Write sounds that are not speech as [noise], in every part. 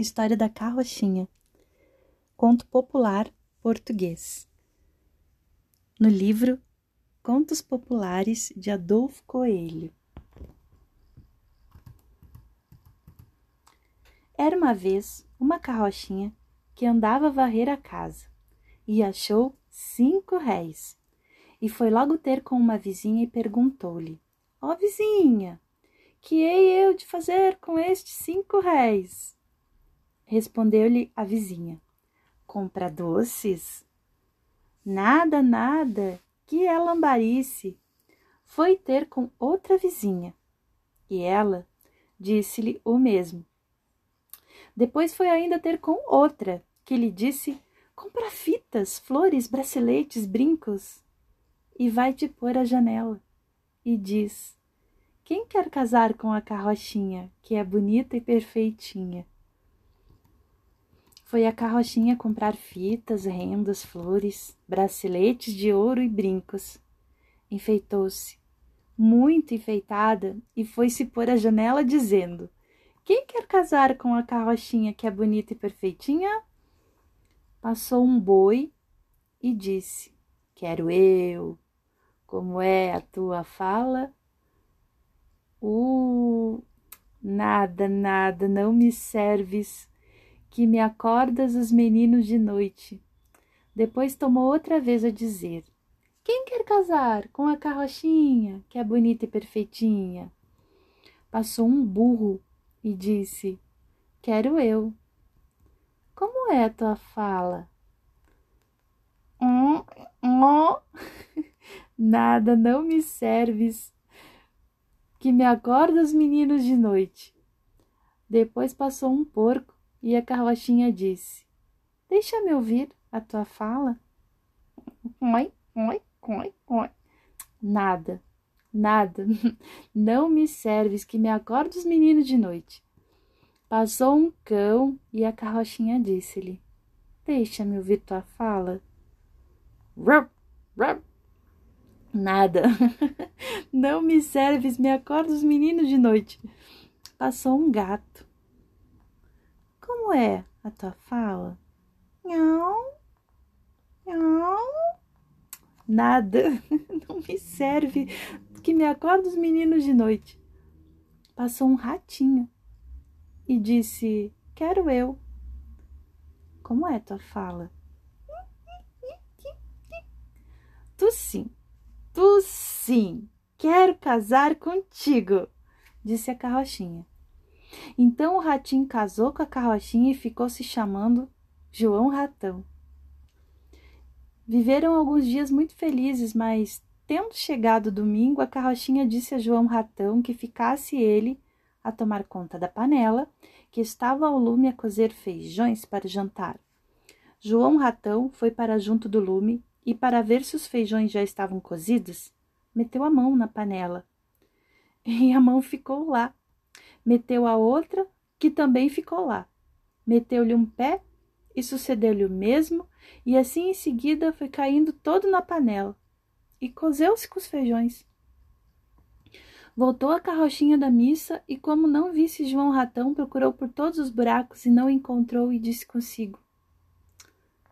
História da Carrochinha. Conto popular português. No livro Contos Populares de Adolfo Coelho. Era uma vez uma carrochinha que andava a varrer a casa e achou cinco réis. E foi logo ter com uma vizinha e perguntou-lhe: Ó oh, vizinha, que hei eu de fazer com estes cinco réis? Respondeu-lhe a vizinha: Compra doces? Nada, nada, que é lambarice. Foi ter com outra vizinha e ela disse-lhe o mesmo. Depois foi ainda ter com outra, que lhe disse: Compra fitas, flores, braceletes, brincos. E vai-te pôr à janela e diz: Quem quer casar com a carrochinha, que é bonita e perfeitinha? Foi a carrochinha comprar fitas, rendas, flores, braceletes de ouro e brincos. Enfeitou-se, muito enfeitada, e foi-se pôr à janela dizendo: Quem quer casar com a carrochinha que é bonita e perfeitinha? Passou um boi e disse: Quero eu. Como é a tua fala? Uh, nada, nada, não me serves que me acordas os meninos de noite. Depois tomou outra vez a dizer: Quem quer casar com a carrochinha, que é bonita e perfeitinha? Passou um burro e disse: Quero eu. Como é a tua fala? Hum, hum. [laughs] Nada, não me serves, que me acorda os meninos de noite. Depois passou um porco e a carrochinha disse: Deixa-me ouvir a tua fala. Oi, oi, oi, oi. Nada, nada, [laughs] não me serves que me acorde os meninos de noite. Passou um cão e a carrochinha disse-lhe: Deixa-me ouvir tua fala. Rup, rup. Nada, [laughs] não me serves, me acorda os meninos de noite. Passou um gato é a tua fala? Não, não, nada, [laughs] não me serve, que me acorda os meninos de noite. Passou um ratinho e disse: Quero eu. Como é tua fala? Tu sim, tu sim, quero casar contigo, disse a carrochinha. Então o ratinho casou com a carrochinha e ficou se chamando João Ratão. Viveram alguns dias muito felizes, mas, tendo chegado o domingo, a carrochinha disse a João Ratão que ficasse ele a tomar conta da panela, que estava ao lume a cozer feijões para jantar. João Ratão foi para junto do lume e, para ver se os feijões já estavam cozidos, meteu a mão na panela. [laughs] E a mão ficou lá, meteu a outra, que também ficou lá. Meteu-lhe um pé e sucedeu-lhe o mesmo, e assim em seguida foi caindo todo na panela, e cozeu-se com os feijões. Voltou a carrochinha da missa e, como não visse João Ratão, procurou por todos os buracos e não encontrou e disse consigo: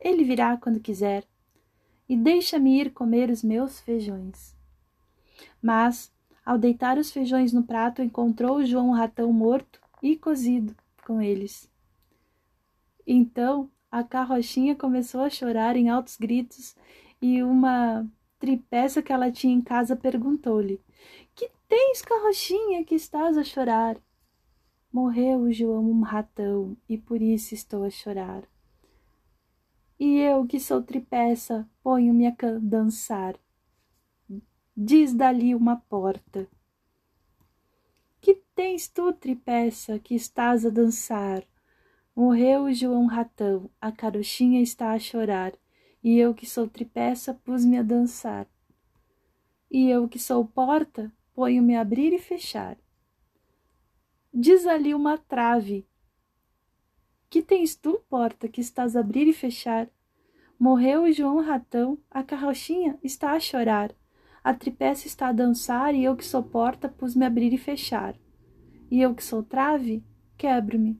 Ele virá quando quiser e deixa-me ir comer os meus feijões. Mas, ao deitar os feijões no prato, encontrou João Ratão morto e cozido com eles. Então a carrochinha começou a chorar em altos gritos e uma tripeça que ela tinha em casa perguntou-lhe: Que tens, carrochinha, que estás a chorar? Morreu o João Ratão e por isso estou a chorar. E eu, que sou tripeça, ponho-me a dançar diz dali uma porta. Que tens tu, tripeça, que estás a dançar? Morreu o João Ratão, a carochinha está a chorar, e eu que sou tripeça pus-me a dançar. E eu que sou porta, ponho-me a abrir e fechar. Diz ali uma trave. Que tens tu, porta, que estás a abrir e fechar? Morreu o João Ratão, a carrochinha está a chorar. A tripécia está a dançar e eu que sou porta pus-me abrir e fechar. E eu que sou trave, quebro-me.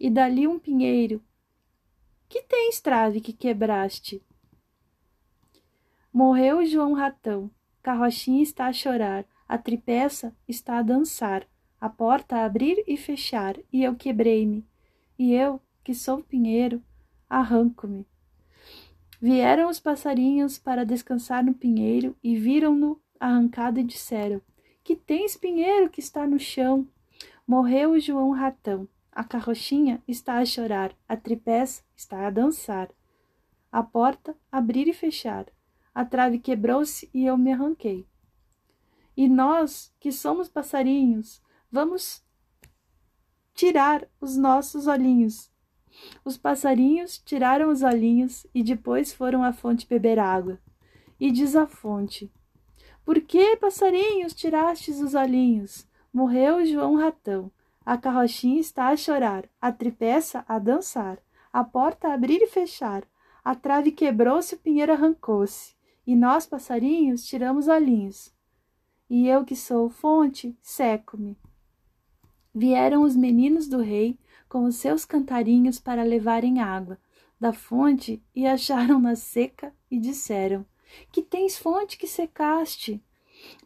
e dali um pinheiro. Que tens, trave, que quebraste? Morreu João Ratão, carrochinha está a chorar, a tripeça está a dançar, a porta a abrir e fechar, e eu quebrei-me. E eu, que sou pinheiro, arranco-me. Vieram os passarinhos para descansar no pinheiro e viram-no arrancado e disseram: Que tens, pinheiro, que está no chão? Morreu o João Ratão. A carrochinha está a chorar, a tripés está a dançar. A porta abrir e fechar. A trave quebrou-se e eu me arranquei. E nós, que somos passarinhos, vamos tirar os nossos olhinhos. Os passarinhos tiraram os olhinhos e depois foram à fonte beber água. E diz a fonte: Por que, passarinhos, tirastes os olhinhos? Morreu João Ratão. A carrochinha está a chorar, a tripeça a dançar, a porta a abrir e fechar, a trave quebrou-se, o pinheiro arrancou-se, e nós, passarinhos, tiramos olhinhos. E eu que sou fonte, seco-me. Vieram os meninos do rei com os seus cantarinhos para levarem água da fonte e acharam-na seca e disseram: Que tens fonte que secaste?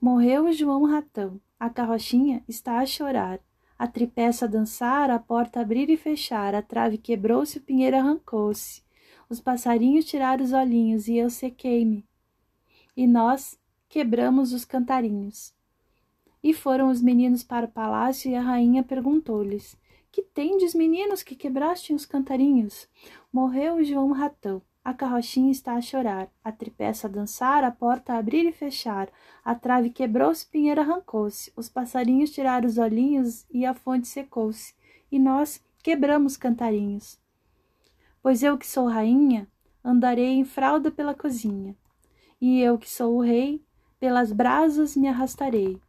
Morreu João Ratão. A carrochinha está a chorar. A tripeça a dançar, a porta abrir e fechar, a trave quebrou-se, o pinheiro arrancou-se. Os passarinhos tiraram os olhinhos e eu sequei-me. E nós quebramos os cantarinhos. E foram os meninos para o palácio e a rainha perguntou-lhes: Que tendes, meninos, que quebraste os cantarinhos? Morreu João Ratão. A carrochinha está a chorar, a tripeça a dançar, a porta a abrir e fechar, a trave quebrou-se, pinheiro arrancou-se, os passarinhos tiraram os olhinhos e a fonte secou-se, e nós quebramos cantarinhos. Pois eu que sou rainha, andarei em fralda pela cozinha, e eu que sou o rei, pelas brasas me arrastarei,